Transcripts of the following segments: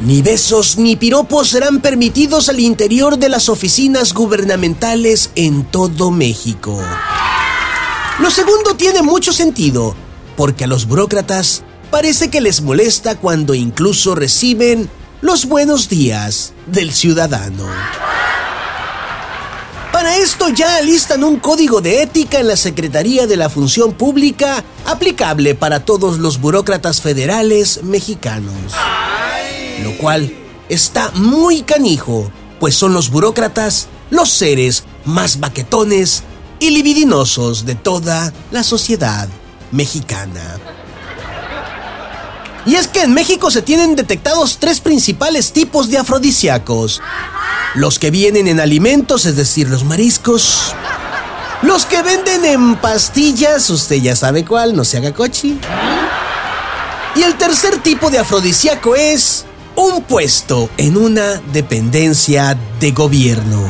Ni besos ni piropos serán permitidos al interior de las oficinas gubernamentales en todo México. Lo segundo tiene mucho sentido, porque a los burócratas parece que les molesta cuando incluso reciben los buenos días del ciudadano. Para esto ya alistan un código de ética en la Secretaría de la Función Pública aplicable para todos los burócratas federales mexicanos. Lo cual está muy canijo, pues son los burócratas los seres más baquetones y libidinosos de toda la sociedad mexicana. Y es que en México se tienen detectados tres principales tipos de afrodisíacos. Los que vienen en alimentos, es decir, los mariscos. Los que venden en pastillas, usted ya sabe cuál, no se haga cochi. Y el tercer tipo de afrodisíaco es un puesto en una dependencia de gobierno.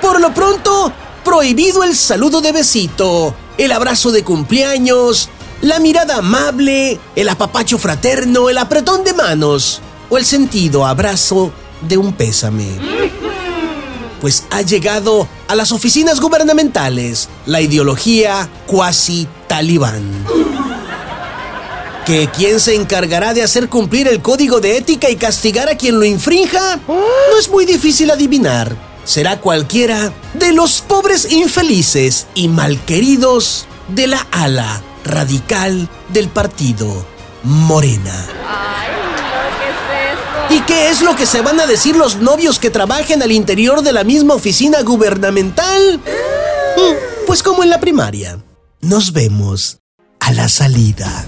Por lo pronto, prohibido el saludo de besito, el abrazo de cumpleaños, la mirada amable, el apapacho fraterno, el apretón de manos o el sentido abrazo de un pésame. Pues ha llegado a las oficinas gubernamentales la ideología cuasi talibán. ¿Que quién se encargará de hacer cumplir el código de ética y castigar a quien lo infrinja? No es muy difícil adivinar. Será cualquiera de los pobres infelices y malqueridos de la ala radical del partido Morena. ¿Y qué es lo que se van a decir los novios que trabajen al interior de la misma oficina gubernamental? Pues como en la primaria. Nos vemos a la salida.